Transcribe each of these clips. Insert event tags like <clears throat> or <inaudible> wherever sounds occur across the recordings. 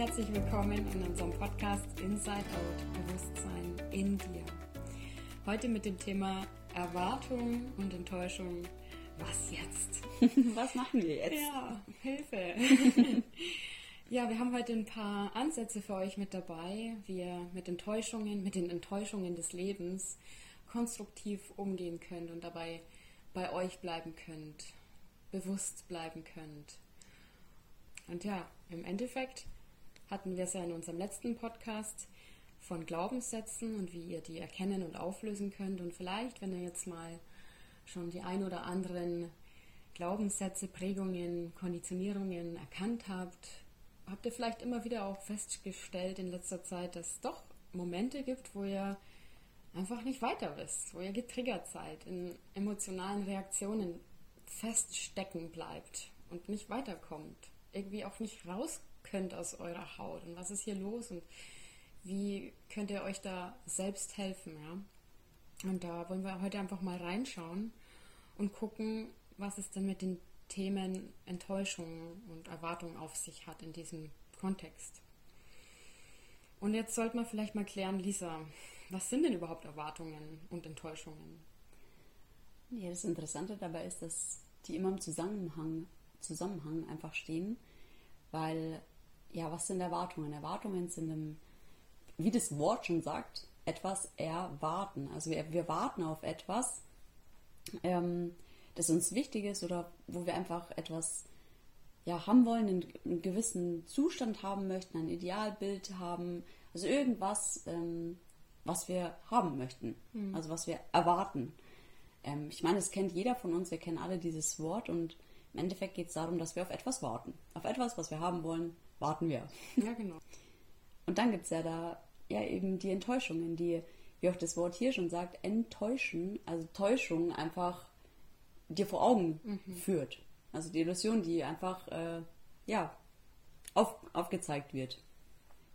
herzlich willkommen in unserem Podcast Inside Out Bewusstsein in dir. Heute mit dem Thema Erwartung und Enttäuschung. Was jetzt? <laughs> Was machen wir jetzt? Ja, Hilfe. <laughs> ja, wir haben heute ein paar Ansätze für euch mit dabei, wie ihr mit Enttäuschungen, mit den Enttäuschungen des Lebens konstruktiv umgehen könnt und dabei bei euch bleiben könnt, bewusst bleiben könnt. Und ja, im Endeffekt hatten wir es ja in unserem letzten Podcast von Glaubenssätzen und wie ihr die erkennen und auflösen könnt. Und vielleicht, wenn ihr jetzt mal schon die ein oder anderen Glaubenssätze, Prägungen, Konditionierungen erkannt habt, habt ihr vielleicht immer wieder auch festgestellt in letzter Zeit, dass es doch Momente gibt, wo ihr einfach nicht weiter wisst, wo ihr getriggert seid, in emotionalen Reaktionen feststecken bleibt und nicht weiterkommt, irgendwie auch nicht raus könnt aus eurer Haut und was ist hier los und wie könnt ihr euch da selbst helfen, ja? Und da wollen wir heute einfach mal reinschauen und gucken, was es denn mit den Themen Enttäuschung und Erwartung auf sich hat in diesem Kontext. Und jetzt sollte man vielleicht mal klären, Lisa, was sind denn überhaupt Erwartungen und Enttäuschungen? Ja, das Interessante dabei ist, dass die immer im Zusammenhang, Zusammenhang einfach stehen, weil ja, was sind Erwartungen? Erwartungen sind, im, wie das Wort schon sagt, etwas erwarten. Also wir, wir warten auf etwas, ähm, das uns wichtig ist oder wo wir einfach etwas ja, haben wollen, einen, einen gewissen Zustand haben möchten, ein Idealbild haben, also irgendwas, ähm, was wir haben möchten, mhm. also was wir erwarten. Ähm, ich meine, es kennt jeder von uns, wir kennen alle dieses Wort und im Endeffekt geht es darum, dass wir auf etwas warten. Auf etwas, was wir haben wollen, warten wir. Ja, genau. Und dann gibt es ja da ja eben die Enttäuschungen, die, wie auch das Wort hier schon sagt, enttäuschen, also Täuschung einfach dir vor Augen mhm. führt. Also die Illusion, die einfach äh, ja, auf, aufgezeigt wird.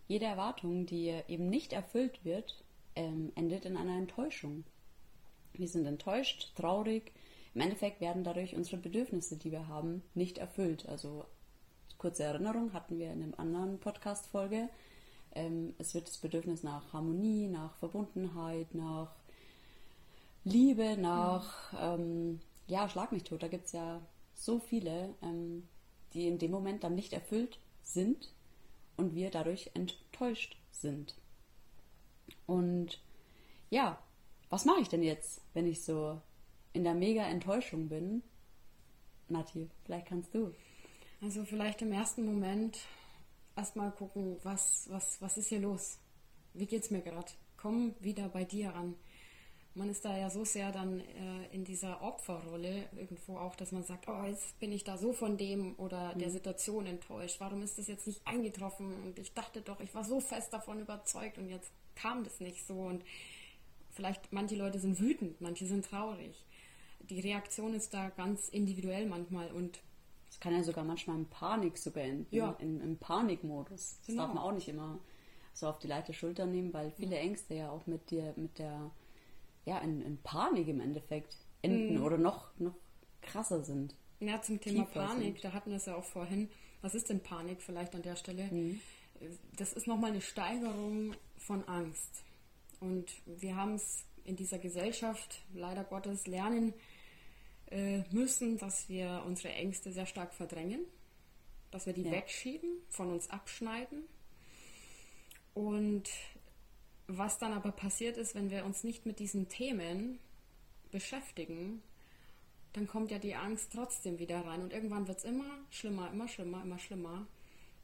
Jede Erwartung, die eben nicht erfüllt wird, ähm, endet in einer Enttäuschung. Wir sind enttäuscht, traurig. Im Endeffekt werden dadurch unsere Bedürfnisse, die wir haben, nicht erfüllt. Also kurze Erinnerung hatten wir in einem anderen Podcast-Folge. Ähm, es wird das Bedürfnis nach Harmonie, nach Verbundenheit, nach Liebe, nach, ähm, ja, schlag mich tot. Da gibt es ja so viele, ähm, die in dem Moment dann nicht erfüllt sind und wir dadurch enttäuscht sind. Und ja, was mache ich denn jetzt, wenn ich so in der mega Enttäuschung bin? Nati, vielleicht kannst du. Also vielleicht im ersten Moment erstmal gucken, was, was, was ist hier los? Wie geht's mir gerade? Komm wieder bei dir an. Man ist da ja so sehr dann äh, in dieser Opferrolle irgendwo auch, dass man sagt, oh, jetzt bin ich da so von dem oder mhm. der Situation enttäuscht. Warum ist das jetzt nicht eingetroffen? Und ich dachte doch, ich war so fest davon überzeugt und jetzt kam das nicht so. Und vielleicht manche Leute sind wütend, manche sind traurig. Die Reaktion ist da ganz individuell manchmal und es kann ja sogar manchmal in Panik sogar enden, ja. in, im Panikmodus. Das genau. darf man auch nicht immer so auf die leichte Schulter nehmen, weil viele Ängste ja auch mit dir, mit der, ja, in, in Panik im Endeffekt enden mhm. oder noch, noch krasser sind. Ja, zum Thema Panik, sind. da hatten wir es ja auch vorhin. Was ist denn Panik vielleicht an der Stelle? Mhm. Das ist nochmal eine Steigerung von Angst. Und wir haben es in dieser Gesellschaft leider Gottes lernen äh, müssen, dass wir unsere Ängste sehr stark verdrängen, dass wir die ja. wegschieben, von uns abschneiden. Und was dann aber passiert ist, wenn wir uns nicht mit diesen Themen beschäftigen, dann kommt ja die Angst trotzdem wieder rein und irgendwann wird es immer schlimmer, immer schlimmer, immer schlimmer.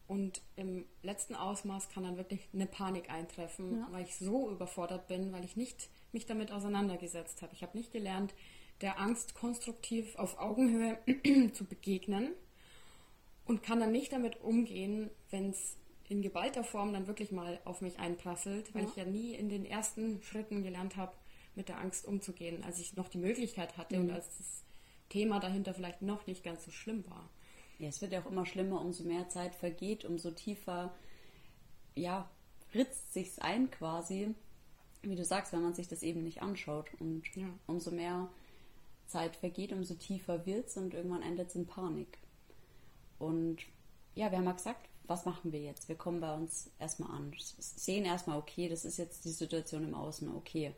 Und im letzten Ausmaß kann dann wirklich eine Panik eintreffen, ja. weil ich so überfordert bin, weil ich nicht mich damit auseinandergesetzt habe. Ich habe nicht gelernt, der Angst konstruktiv auf Augenhöhe <clears throat> zu begegnen und kann dann nicht damit umgehen, wenn es in geballter Form dann wirklich mal auf mich einprasselt, weil ja. ich ja nie in den ersten Schritten gelernt habe, mit der Angst umzugehen, als ich noch die Möglichkeit hatte mhm. und als das Thema dahinter vielleicht noch nicht ganz so schlimm war. Ja, es wird ja auch immer schlimmer, umso mehr Zeit vergeht, umso tiefer, ja, ritzt sich's ein quasi, wie du sagst, wenn man sich das eben nicht anschaut und ja. umso mehr Zeit vergeht, umso tiefer wird es und irgendwann endet es in Panik. Und ja, wir haben ja gesagt, was machen wir jetzt? Wir kommen bei uns erstmal an, sehen erstmal, okay, das ist jetzt die Situation im Außen, okay.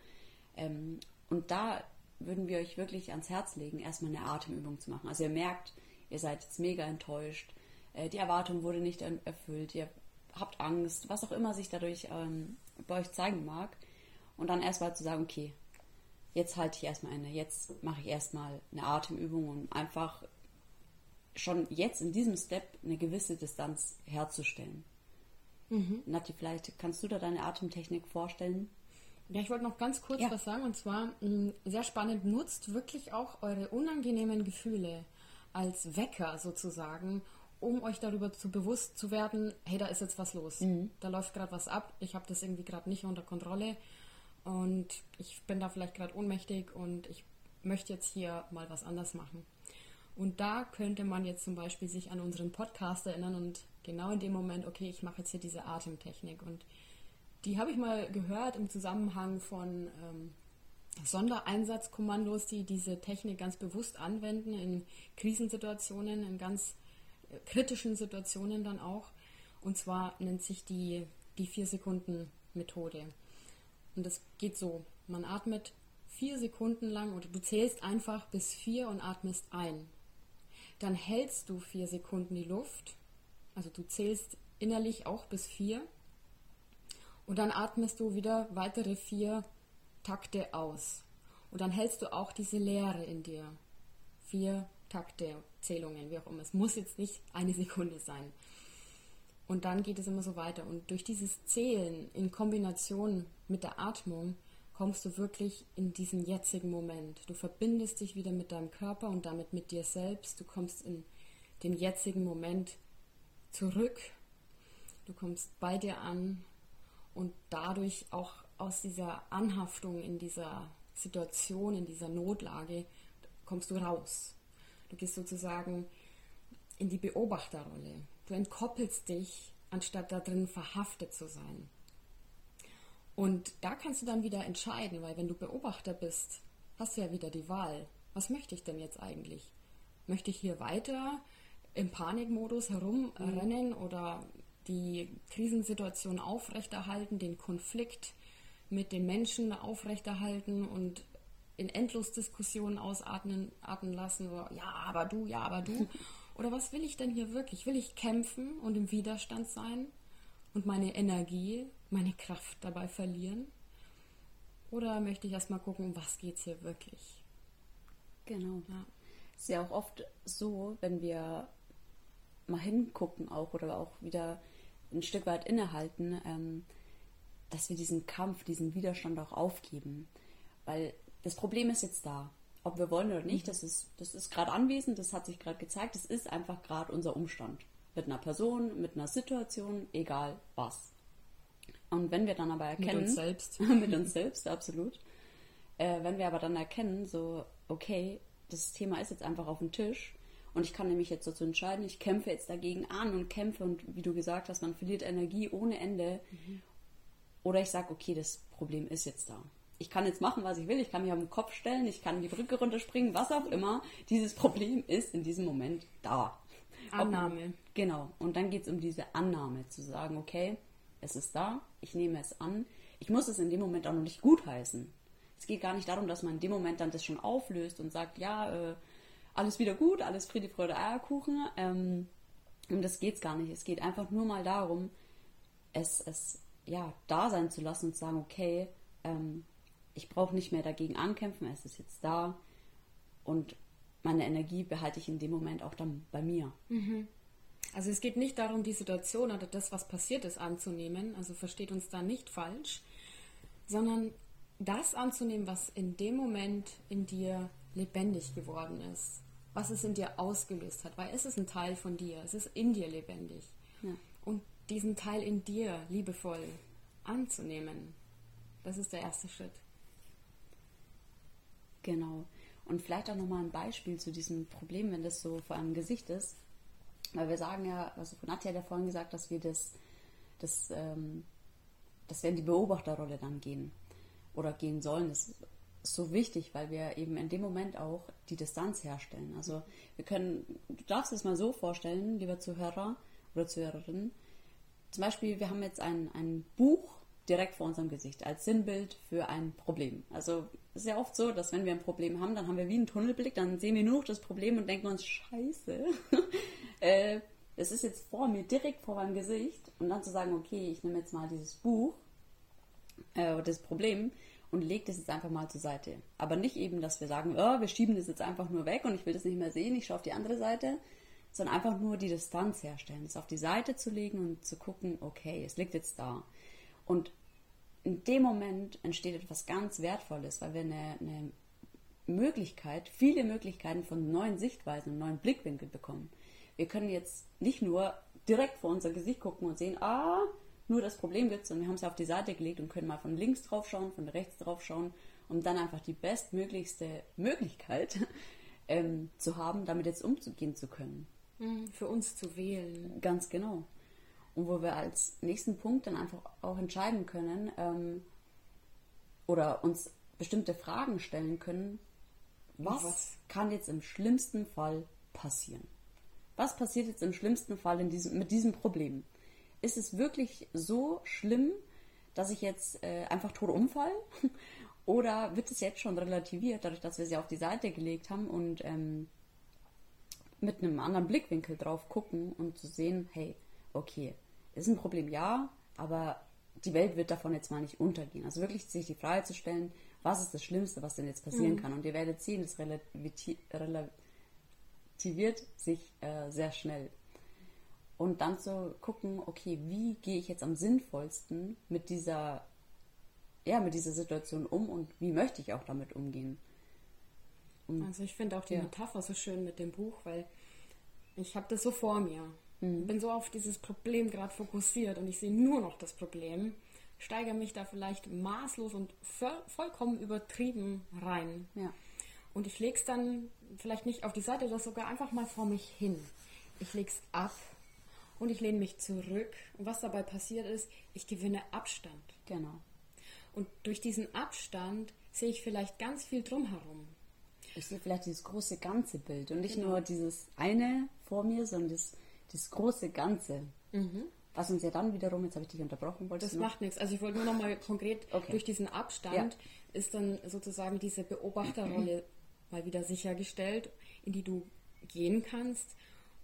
Ähm, und da würden wir euch wirklich ans Herz legen, erstmal eine Atemübung zu machen. Also ihr merkt, ihr seid jetzt mega enttäuscht, äh, die Erwartung wurde nicht erfüllt, ihr habt Angst, was auch immer sich dadurch ähm, bei euch zeigen mag. Und dann erstmal zu sagen, okay, jetzt halte ich erstmal eine, jetzt mache ich erstmal eine Atemübung, um einfach schon jetzt in diesem Step eine gewisse Distanz herzustellen. Mhm. Nati, vielleicht kannst du da deine Atemtechnik vorstellen? Ja, ich wollte noch ganz kurz ja. was sagen und zwar mm, sehr spannend, nutzt wirklich auch eure unangenehmen Gefühle als Wecker sozusagen, um euch darüber zu bewusst zu werden, hey, da ist jetzt was los. Mhm. Da läuft gerade was ab, ich habe das irgendwie gerade nicht unter Kontrolle und ich bin da vielleicht gerade ohnmächtig und ich möchte jetzt hier mal was anders machen. Und da könnte man jetzt zum Beispiel sich an unseren Podcast erinnern und genau in dem Moment, okay, ich mache jetzt hier diese Atemtechnik. Und die habe ich mal gehört im Zusammenhang von ähm, Sondereinsatzkommandos, die diese Technik ganz bewusst anwenden in Krisensituationen, in ganz äh, kritischen Situationen dann auch. Und zwar nennt sich die die vier Sekunden Methode. Und das geht so: Man atmet vier Sekunden lang oder du zählst einfach bis vier und atmest ein dann hältst du vier Sekunden die Luft. Also du zählst innerlich auch bis vier. Und dann atmest du wieder weitere vier Takte aus. Und dann hältst du auch diese Leere in dir. Vier Takte, Zählungen, wie auch immer. Es muss jetzt nicht eine Sekunde sein. Und dann geht es immer so weiter. Und durch dieses Zählen in Kombination mit der Atmung kommst du wirklich in diesen jetzigen Moment. Du verbindest dich wieder mit deinem Körper und damit mit dir selbst. Du kommst in den jetzigen Moment zurück. Du kommst bei dir an und dadurch auch aus dieser Anhaftung in dieser Situation, in dieser Notlage, kommst du raus. Du gehst sozusagen in die Beobachterrolle. Du entkoppelst dich, anstatt da drin verhaftet zu sein. Und da kannst du dann wieder entscheiden, weil wenn du Beobachter bist, hast du ja wieder die Wahl. Was möchte ich denn jetzt eigentlich? Möchte ich hier weiter im Panikmodus herumrennen mhm. oder die Krisensituation aufrechterhalten, den Konflikt mit den Menschen aufrechterhalten und in Endlosdiskussionen ausatmen atmen lassen oder ja, aber du, ja, aber du. <laughs> Oder was will ich denn hier wirklich? Will ich kämpfen und im Widerstand sein und meine Energie meine Kraft dabei verlieren? Oder möchte ich erstmal gucken, um was geht es hier wirklich? Genau. Ja. Ist ja auch oft so, wenn wir mal hingucken auch oder auch wieder ein Stück weit innehalten, ähm, dass wir diesen Kampf, diesen Widerstand auch aufgeben. Weil das Problem ist jetzt da. Ob wir wollen oder nicht, mhm. das ist, das ist gerade anwesend, das hat sich gerade gezeigt, das ist einfach gerade unser Umstand. Mit einer Person, mit einer Situation, egal was. Und wenn wir dann aber erkennen. Mit uns <laughs> selbst. mit uns selbst, absolut. Äh, wenn wir aber dann erkennen, so, okay, das Thema ist jetzt einfach auf dem Tisch und ich kann nämlich jetzt dazu entscheiden, ich kämpfe jetzt dagegen an und kämpfe und wie du gesagt hast, man verliert Energie ohne Ende. Mhm. Oder ich sage, okay, das Problem ist jetzt da. Ich kann jetzt machen, was ich will, ich kann mich auf den Kopf stellen, ich kann die Brücke runterspringen, was auch immer. Dieses Problem ist in diesem Moment da. Annahme. Ob, genau. Und dann geht es um diese Annahme, zu sagen, okay, es ist da, ich nehme es an. Ich muss es in dem Moment auch noch nicht gutheißen. Es geht gar nicht darum, dass man in dem Moment dann das schon auflöst und sagt, ja, äh, alles wieder gut, alles Friede, Freude, Eierkuchen. Ähm, um das geht es gar nicht. Es geht einfach nur mal darum, es, es ja, da sein zu lassen und zu sagen, okay, ähm, ich brauche nicht mehr dagegen ankämpfen, es ist jetzt da und meine Energie behalte ich in dem Moment auch dann bei mir. Mhm. Also es geht nicht darum, die Situation oder das, was passiert ist, anzunehmen, also versteht uns da nicht falsch, sondern das anzunehmen, was in dem Moment in dir lebendig geworden ist, was es in dir ausgelöst hat, weil es ist ein Teil von dir, es ist in dir lebendig. Ja. Und diesen Teil in dir liebevoll anzunehmen, das ist der erste Schritt. Genau. Und vielleicht auch nochmal ein Beispiel zu diesem Problem, wenn das so vor einem Gesicht ist. Weil wir sagen ja, also Nadja hat ja vorhin gesagt, dass wir das, das, ähm, dass wir in die Beobachterrolle dann gehen oder gehen sollen. Das ist so wichtig, weil wir eben in dem Moment auch die Distanz herstellen. Also wir können, du darfst es mal so vorstellen, lieber Zuhörer oder Zuhörerin, zum Beispiel, wir haben jetzt ein, ein Buch direkt vor unserem Gesicht als Sinnbild für ein Problem. Also es ist ja oft so, dass wenn wir ein Problem haben, dann haben wir wie einen Tunnelblick, dann sehen wir nur noch das Problem und denken uns, scheiße, <laughs> äh, ist jetzt vor mir, direkt vor meinem Gesicht. Und dann zu sagen, okay, ich nehme jetzt mal dieses Buch, äh, das Problem und lege das jetzt einfach mal zur Seite. Aber nicht eben, dass wir sagen, oh, wir schieben das jetzt einfach nur weg und ich will das nicht mehr sehen, ich schaue auf die andere Seite, sondern einfach nur die Distanz herstellen, es auf die Seite zu legen und zu gucken, okay, es liegt jetzt da. Und in dem Moment entsteht etwas ganz Wertvolles, weil wir eine, eine Möglichkeit, viele Möglichkeiten von neuen Sichtweisen und neuen Blickwinkeln bekommen. Wir können jetzt nicht nur direkt vor unser Gesicht gucken und sehen, ah, nur das Problem gibt es und wir haben es auf die Seite gelegt und können mal von links drauf schauen, von rechts drauf schauen, um dann einfach die bestmöglichste Möglichkeit <laughs> ähm, zu haben, damit jetzt umzugehen zu können. Mhm, für uns zu wählen. Ganz genau und wo wir als nächsten Punkt dann einfach auch entscheiden können ähm, oder uns bestimmte Fragen stellen können, was, was, kann jetzt im schlimmsten Fall passieren? Was passiert jetzt im schlimmsten Fall in diesem, mit diesem Problem? Ist es wirklich so schlimm, dass ich jetzt äh, einfach tot umfall? <laughs> Oder wird es jetzt schon relativiert, dadurch, dass wir sie auf die Seite gelegt haben und ähm, mit einem anderen Blickwinkel drauf gucken und zu sehen, hey, okay, ist ein Problem, ja, aber die Welt wird davon jetzt mal nicht untergehen. Also wirklich sich die Frage zu stellen, was ist das Schlimmste, was denn jetzt passieren mhm. kann? Und ihr werdet sehen, es relativiert sich äh, sehr schnell. Und dann zu gucken, okay, wie gehe ich jetzt am sinnvollsten mit dieser, ja, mit dieser Situation um und wie möchte ich auch damit umgehen? Und, also ich finde auch die ja. Metapher so schön mit dem Buch, weil ich habe das so vor mir. Mhm. Bin so auf dieses Problem gerade fokussiert und ich sehe nur noch das Problem, steigere mich da vielleicht maßlos und vollkommen übertrieben rein. Ja. Und ich lege es dann vielleicht nicht auf die Seite, sondern sogar einfach mal vor mich hin. Ich lege es ab und ich lehne mich zurück. Und was dabei passiert ist, ich gewinne Abstand. Genau. Und durch diesen Abstand sehe ich vielleicht ganz viel drumherum. Ich sehe vielleicht dieses große ganze Bild und nicht genau. nur dieses eine vor mir, sondern das das große Ganze. Mhm. Was uns ja dann wiederum, jetzt habe ich dich unterbrochen, wolltest Das macht nichts. Also ich wollte nur noch mal konkret okay. durch diesen Abstand ja. ist dann sozusagen diese Beobachterrolle mal wieder sichergestellt, in die du gehen kannst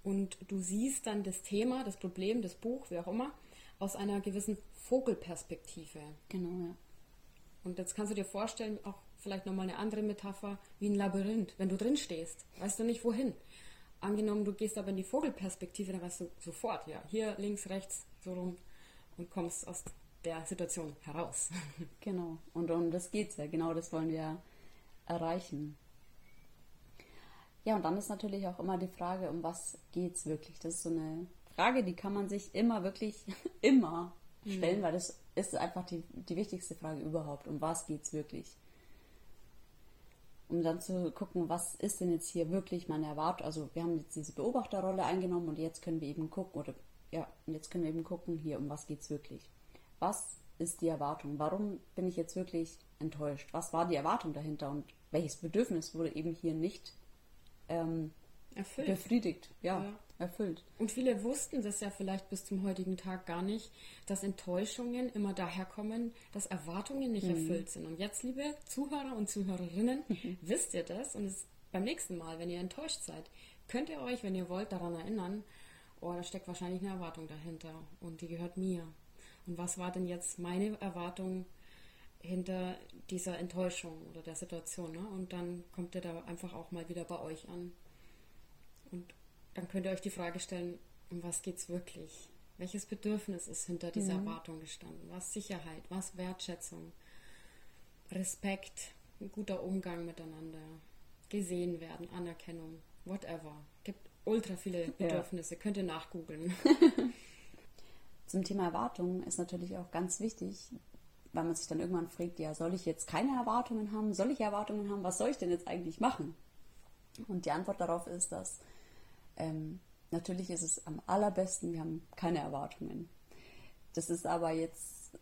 und du siehst dann das Thema, das Problem, das Buch, wie auch immer, aus einer gewissen Vogelperspektive. Genau, ja. Und jetzt kannst du dir vorstellen, auch vielleicht nochmal eine andere Metapher, wie ein Labyrinth. Wenn du drin stehst, weißt du nicht wohin. Angenommen, du gehst aber in die Vogelperspektive, dann weißt du sofort, ja, hier links, rechts, so rum und kommst aus der Situation heraus. <laughs> Genau, und um das geht es ja, genau das wollen wir erreichen. Ja, und dann ist natürlich auch immer die Frage, um was geht es wirklich? Das ist so eine Frage, die kann man sich immer wirklich, <laughs> immer stellen, mhm. weil das ist einfach die, die wichtigste Frage überhaupt. Um was geht es wirklich? Um dann zu gucken, was ist denn jetzt hier wirklich meine Erwartung. Also wir haben jetzt diese Beobachterrolle eingenommen und jetzt können wir eben gucken, oder ja, und jetzt können wir eben gucken, hier, um was geht es wirklich. Was ist die Erwartung? Warum bin ich jetzt wirklich enttäuscht? Was war die Erwartung dahinter und welches Bedürfnis wurde eben hier nicht ähm, befriedigt? Ja. ja erfüllt. Und viele wussten das ja vielleicht bis zum heutigen Tag gar nicht, dass Enttäuschungen immer daherkommen, dass Erwartungen nicht mhm. erfüllt sind. Und jetzt, liebe Zuhörer und Zuhörerinnen, mhm. <laughs> wisst ihr das und es, beim nächsten Mal, wenn ihr enttäuscht seid, könnt ihr euch, wenn ihr wollt, daran erinnern, oh, da steckt wahrscheinlich eine Erwartung dahinter und die gehört mir. Und was war denn jetzt meine Erwartung hinter dieser Enttäuschung oder der Situation? Ne? Und dann kommt ihr da einfach auch mal wieder bei euch an. Dann könnt ihr euch die Frage stellen, um was geht es wirklich? Welches Bedürfnis ist hinter dieser mhm. Erwartung gestanden? Was Sicherheit, was Wertschätzung, Respekt, ein guter Umgang miteinander, gesehen werden, Anerkennung, whatever. Gibt ultra viele Bedürfnisse, ja. könnt ihr nachgoogeln. <laughs> <laughs> Zum Thema Erwartungen ist natürlich auch ganz wichtig, weil man sich dann irgendwann fragt, ja, soll ich jetzt keine Erwartungen haben? Soll ich Erwartungen haben? Was soll ich denn jetzt eigentlich machen? Und die Antwort darauf ist, dass ähm, natürlich ist es am allerbesten, wir haben keine Erwartungen. Das ist aber jetzt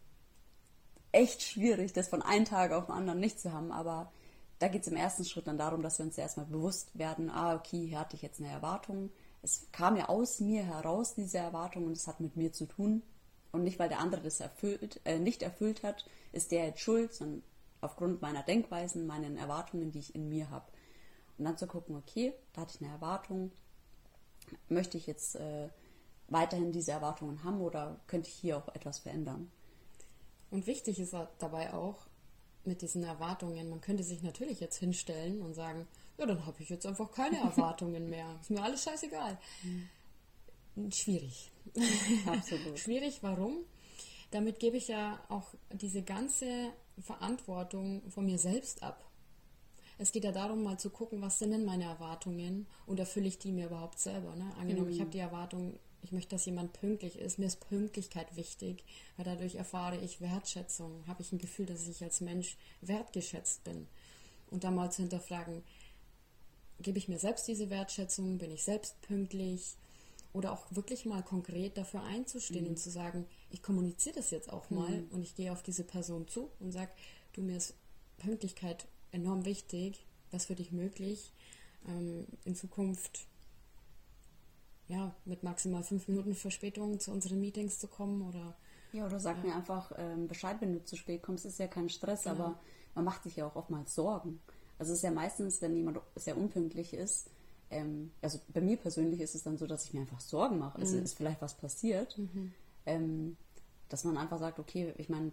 echt schwierig, das von einem Tag auf den anderen nicht zu haben, aber da geht es im ersten Schritt dann darum, dass wir uns erstmal bewusst werden, ah, okay, hier hatte ich jetzt eine Erwartung. Es kam ja aus mir heraus, diese Erwartung, und es hat mit mir zu tun. Und nicht, weil der andere das erfüllt, äh, nicht erfüllt hat, ist der jetzt schuld, sondern aufgrund meiner Denkweisen, meinen Erwartungen, die ich in mir habe. Und dann zu gucken, okay, da hatte ich eine Erwartung, möchte ich jetzt äh, weiterhin diese Erwartungen haben oder könnte ich hier auch etwas verändern? Und wichtig ist dabei auch mit diesen Erwartungen, man könnte sich natürlich jetzt hinstellen und sagen, ja, dann habe ich jetzt einfach keine <laughs> Erwartungen mehr. Ist mir alles scheißegal. Mhm. Schwierig. Absolut. <laughs> Schwierig, warum? Damit gebe ich ja auch diese ganze Verantwortung von mir selbst ab. Es geht ja darum, mal zu gucken, was sind denn meine Erwartungen und erfülle ich die mir überhaupt selber. Ne? Angenommen, mhm. ich habe die Erwartung, ich möchte, dass jemand pünktlich ist. Mir ist Pünktlichkeit wichtig, weil dadurch erfahre ich Wertschätzung, habe ich ein Gefühl, dass ich als Mensch wertgeschätzt bin. Und da mal zu hinterfragen, gebe ich mir selbst diese Wertschätzung, bin ich selbst pünktlich oder auch wirklich mal konkret dafür einzustehen mhm. und zu sagen, ich kommuniziere das jetzt auch mal mhm. und ich gehe auf diese Person zu und sage, du mir ist Pünktlichkeit enorm wichtig, was für dich möglich, ähm, in Zukunft ja, mit maximal fünf Minuten Verspätung zu unseren Meetings zu kommen oder ja, oder sag ja. mir einfach ähm, Bescheid, wenn du zu spät kommst, ist ja kein Stress, genau. aber man macht sich ja auch oftmals Sorgen. Also es ist ja meistens, wenn jemand sehr unpünktlich ist, ähm, also bei mir persönlich ist es dann so, dass ich mir einfach Sorgen mache. Mhm. Es ist vielleicht was passiert. Mhm. Ähm, dass man einfach sagt, okay, ich meine,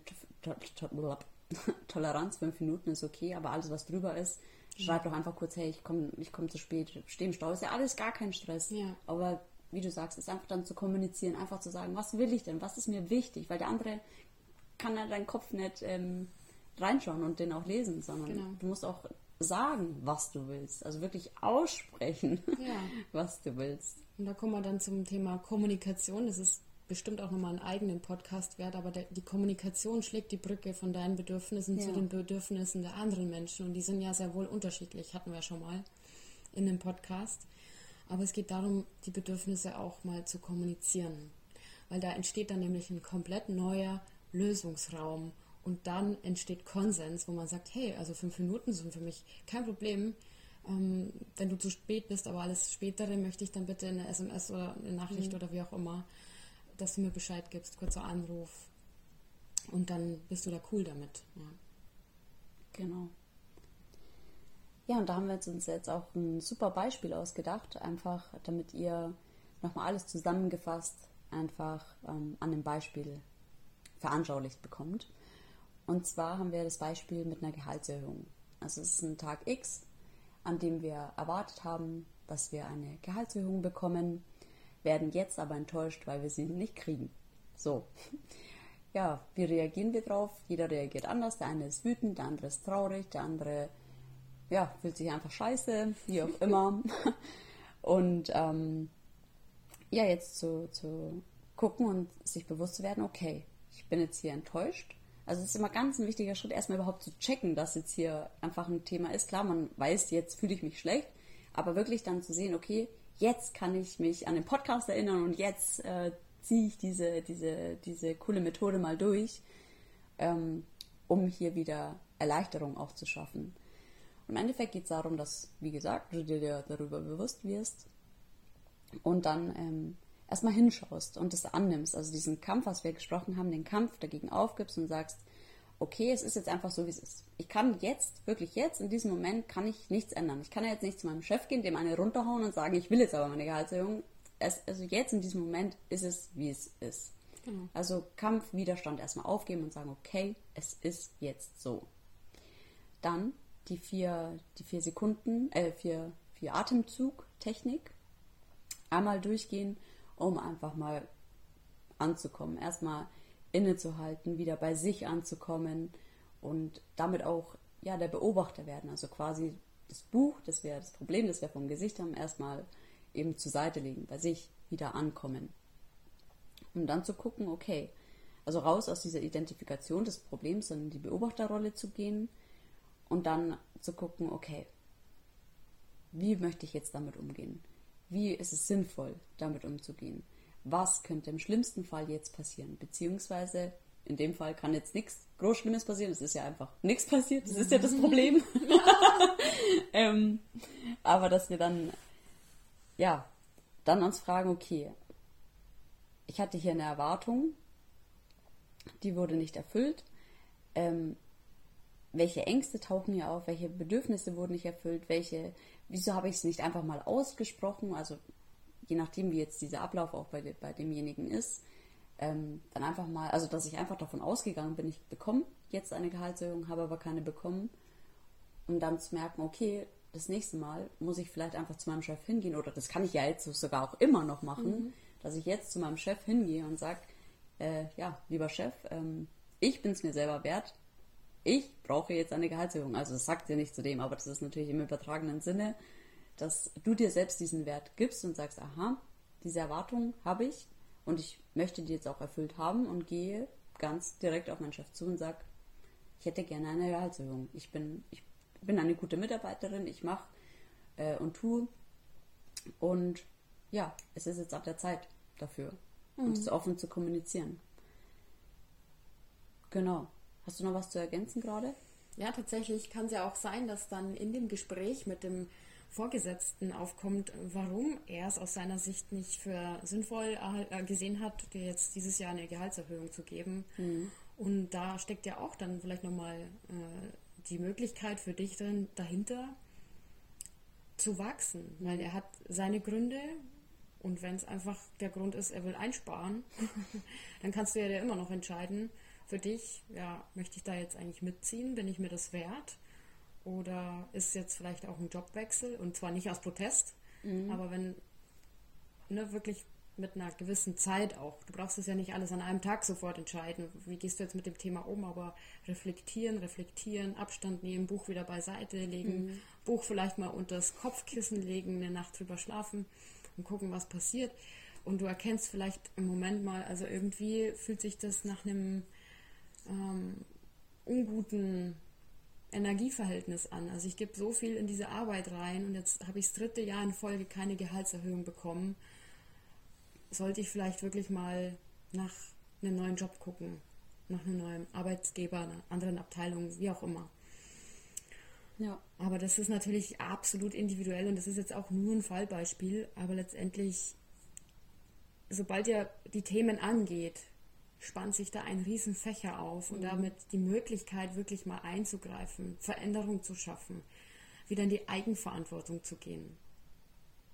<laughs> Toleranz, fünf Minuten ist okay, aber alles, was drüber ist, schreib doch einfach kurz, hey, ich komme ich komm zu spät, stehe im Stau, ist ja alles gar kein Stress. Ja. Aber wie du sagst, ist einfach dann zu kommunizieren, einfach zu sagen, was will ich denn, was ist mir wichtig, weil der andere kann ja deinen Kopf nicht ähm, reinschauen und den auch lesen, sondern genau. du musst auch sagen, was du willst. Also wirklich aussprechen, ja. <laughs> was du willst. Und da kommen wir dann zum Thema Kommunikation. Das ist bestimmt auch nochmal einen eigenen Podcast wert, aber der, die Kommunikation schlägt die Brücke von deinen Bedürfnissen ja. zu den Bedürfnissen der anderen Menschen. Und die sind ja sehr wohl unterschiedlich, hatten wir schon mal in dem Podcast. Aber es geht darum, die Bedürfnisse auch mal zu kommunizieren. Weil da entsteht dann nämlich ein komplett neuer Lösungsraum. Und dann entsteht Konsens, wo man sagt, hey, also fünf Minuten sind für mich kein Problem. Ähm, wenn du zu spät bist, aber alles Spätere möchte ich dann bitte eine SMS oder eine Nachricht mhm. oder wie auch immer, dass du mir Bescheid gibst, kurzer Anruf. Und dann bist du da cool damit. Ja. Genau. Ja, und da haben wir uns jetzt auch ein super Beispiel ausgedacht, einfach damit ihr nochmal alles zusammengefasst einfach ähm, an dem Beispiel veranschaulicht bekommt. Und zwar haben wir das Beispiel mit einer Gehaltserhöhung. Also es ist ein Tag X, an dem wir erwartet haben, dass wir eine Gehaltserhöhung bekommen, werden jetzt aber enttäuscht, weil wir sie nicht kriegen. So. <laughs> Ja, wie reagieren wir drauf? Jeder reagiert anders. Der eine ist wütend, der andere ist traurig, der andere ja, fühlt sich einfach scheiße, wie auch immer. <laughs> Und ähm, ja, jetzt zu, zu gucken und sich bewusst zu werden, okay, ich bin jetzt hier enttäuscht also es ist immer ganz ein wichtiger Schritt, erstmal überhaupt zu checken, dass jetzt hier einfach ein Thema ist. Klar, man weiß, jetzt fühle ich mich schlecht, aber wirklich dann zu sehen, okay, jetzt kann ich mich an den Podcast erinnern und jetzt äh, ziehe ich diese, diese, diese coole Methode mal durch, ähm, um hier wieder Erleichterung auch zu schaffen. Im Endeffekt geht es darum, dass, wie gesagt, du dir darüber bewusst wirst und dann ähm, erstmal hinschaust und das annimmst, also diesen Kampf, was wir gesprochen haben, den Kampf dagegen aufgibst und sagst, okay, es ist jetzt einfach so, wie es ist. Ich kann jetzt, wirklich jetzt, in diesem Moment, kann ich nichts ändern. Ich kann ja jetzt nicht zu meinem Chef gehen, dem eine runterhauen und sagen, ich will jetzt aber meine Gehaltserhöhung. Es, also jetzt, in diesem Moment, ist es, wie es ist. Genau. Also Kampf, Widerstand erstmal aufgeben und sagen, okay, es ist jetzt so. Dann die vier, die vier Sekunden, äh, vier, vier Atemzug-Technik. Einmal durchgehen um einfach mal anzukommen. Erstmal innezuhalten, wieder bei sich anzukommen und damit auch ja, der Beobachter werden. Also quasi das Buch, das wir das Problem, das wir vom Gesicht haben, erstmal eben zur Seite legen, bei sich wieder ankommen. Um dann zu gucken, okay, also raus aus dieser Identifikation des Problems, sondern in die Beobachterrolle zu gehen und dann zu gucken, okay, wie möchte ich jetzt damit umgehen? Wie ist es sinnvoll, damit umzugehen? Was könnte im schlimmsten Fall jetzt passieren? Beziehungsweise in dem Fall kann jetzt nichts groß Schlimmes passieren. Es ist ja einfach nichts passiert. Das ist ja das Problem. <laughs> ähm, aber dass wir dann, ja, dann uns fragen, okay, ich hatte hier eine Erwartung die wurde nicht erfüllt. Ähm, welche Ängste tauchen hier auf? Welche Bedürfnisse wurden nicht erfüllt? Welche, wieso habe ich es nicht einfach mal ausgesprochen? Also je nachdem, wie jetzt dieser Ablauf auch bei, bei demjenigen ist, ähm, dann einfach mal, also dass ich einfach davon ausgegangen bin, ich bekomme jetzt eine Gehaltserhöhung, habe aber keine bekommen. Und dann zu merken, okay, das nächste Mal muss ich vielleicht einfach zu meinem Chef hingehen, oder das kann ich ja jetzt sogar auch immer noch machen, mhm. dass ich jetzt zu meinem Chef hingehe und sage, äh, ja, lieber Chef, ähm, ich bin es mir selber wert, ich brauche jetzt eine Gehaltserhöhung. Also das sagt ihr nicht zu dem, aber das ist natürlich im übertragenen Sinne, dass du dir selbst diesen Wert gibst und sagst, aha, diese Erwartung habe ich und ich möchte die jetzt auch erfüllt haben und gehe ganz direkt auf meinen Chef zu und sage, ich hätte gerne eine Gehaltserhöhung. Ich bin, ich bin eine gute Mitarbeiterin, ich mache äh, und tue. Und ja, es ist jetzt ab der Zeit dafür, mhm. und es offen zu kommunizieren. Genau. Hast du noch was zu ergänzen gerade? Ja, tatsächlich kann es ja auch sein, dass dann in dem Gespräch mit dem Vorgesetzten aufkommt, warum er es aus seiner Sicht nicht für sinnvoll äh, gesehen hat, dir jetzt dieses Jahr eine Gehaltserhöhung zu geben. Mhm. Und da steckt ja auch dann vielleicht nochmal äh, die Möglichkeit für dich dann dahinter zu wachsen, weil er hat seine Gründe und wenn es einfach der Grund ist, er will einsparen, <laughs> dann kannst du ja immer noch entscheiden für dich, ja, möchte ich da jetzt eigentlich mitziehen, bin ich mir das wert oder ist jetzt vielleicht auch ein Jobwechsel und zwar nicht aus Protest, mhm. aber wenn ne, wirklich mit einer gewissen Zeit auch. Du brauchst es ja nicht alles an einem Tag sofort entscheiden. Wie gehst du jetzt mit dem Thema um? Aber reflektieren, reflektieren, Abstand nehmen, Buch wieder beiseite legen, mhm. Buch vielleicht mal unter das Kopfkissen legen, eine Nacht drüber schlafen und gucken, was passiert. Und du erkennst vielleicht im Moment mal, also irgendwie fühlt sich das nach einem ähm, unguten Energieverhältnis an. Also ich gebe so viel in diese Arbeit rein und jetzt habe ich das dritte Jahr in Folge keine Gehaltserhöhung bekommen sollte ich vielleicht wirklich mal nach einem neuen Job gucken, nach einem neuen Arbeitsgeber, einer anderen Abteilung, wie auch immer. Ja. Aber das ist natürlich absolut individuell und das ist jetzt auch nur ein Fallbeispiel, aber letztendlich, sobald ihr die Themen angeht, spannt sich da ein riesen Fächer auf und mhm. damit die Möglichkeit, wirklich mal einzugreifen, Veränderung zu schaffen, wieder in die Eigenverantwortung zu gehen.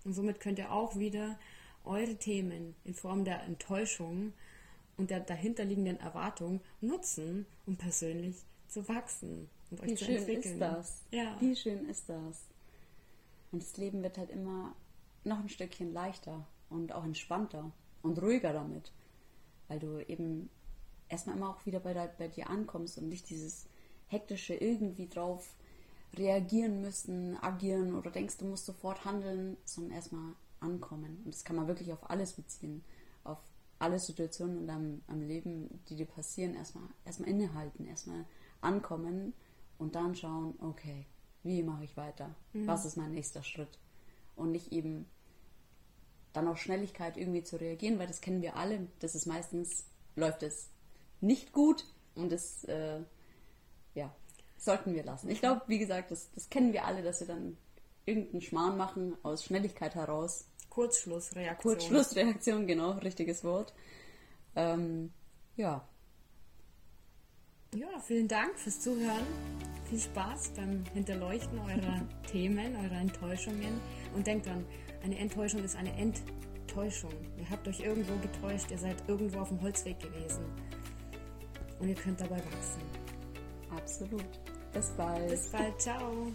Und somit könnt ihr auch wieder eure Themen in Form der Enttäuschung und der dahinterliegenden Erwartung nutzen, um persönlich zu wachsen und euch Wie zu schön entwickeln. ist das? Ja. Wie schön ist das? Und das Leben wird halt immer noch ein Stückchen leichter und auch entspannter und ruhiger damit, weil du eben erstmal immer auch wieder bei, der, bei dir ankommst und nicht dieses hektische irgendwie drauf reagieren müssen, agieren oder denkst, du musst sofort handeln, sondern erstmal ankommen. Und das kann man wirklich auf alles beziehen. Auf alle Situationen in deinem, deinem Leben, die dir passieren, erstmal, erstmal innehalten, erstmal ankommen und dann schauen, okay, wie mache ich weiter? Mhm. Was ist mein nächster Schritt? Und nicht eben dann auf Schnelligkeit irgendwie zu reagieren, weil das kennen wir alle. Das ist meistens, läuft es nicht gut und das, äh, ja, sollten wir lassen. Ich glaube, wie gesagt, das, das kennen wir alle, dass wir dann irgendeinen Schmarrn machen aus Schnelligkeit heraus Kurzschlussreaktion. Kurzschlussreaktion, genau, richtiges Wort. Ähm, ja. Ja, vielen Dank fürs Zuhören. Viel Spaß beim Hinterleuchten eurer Themen, eurer Enttäuschungen. Und denkt dran, eine Enttäuschung ist eine Enttäuschung. Ihr habt euch irgendwo getäuscht, ihr seid irgendwo auf dem Holzweg gewesen. Und ihr könnt dabei wachsen. Absolut. Bis bald. Bis bald. Ciao.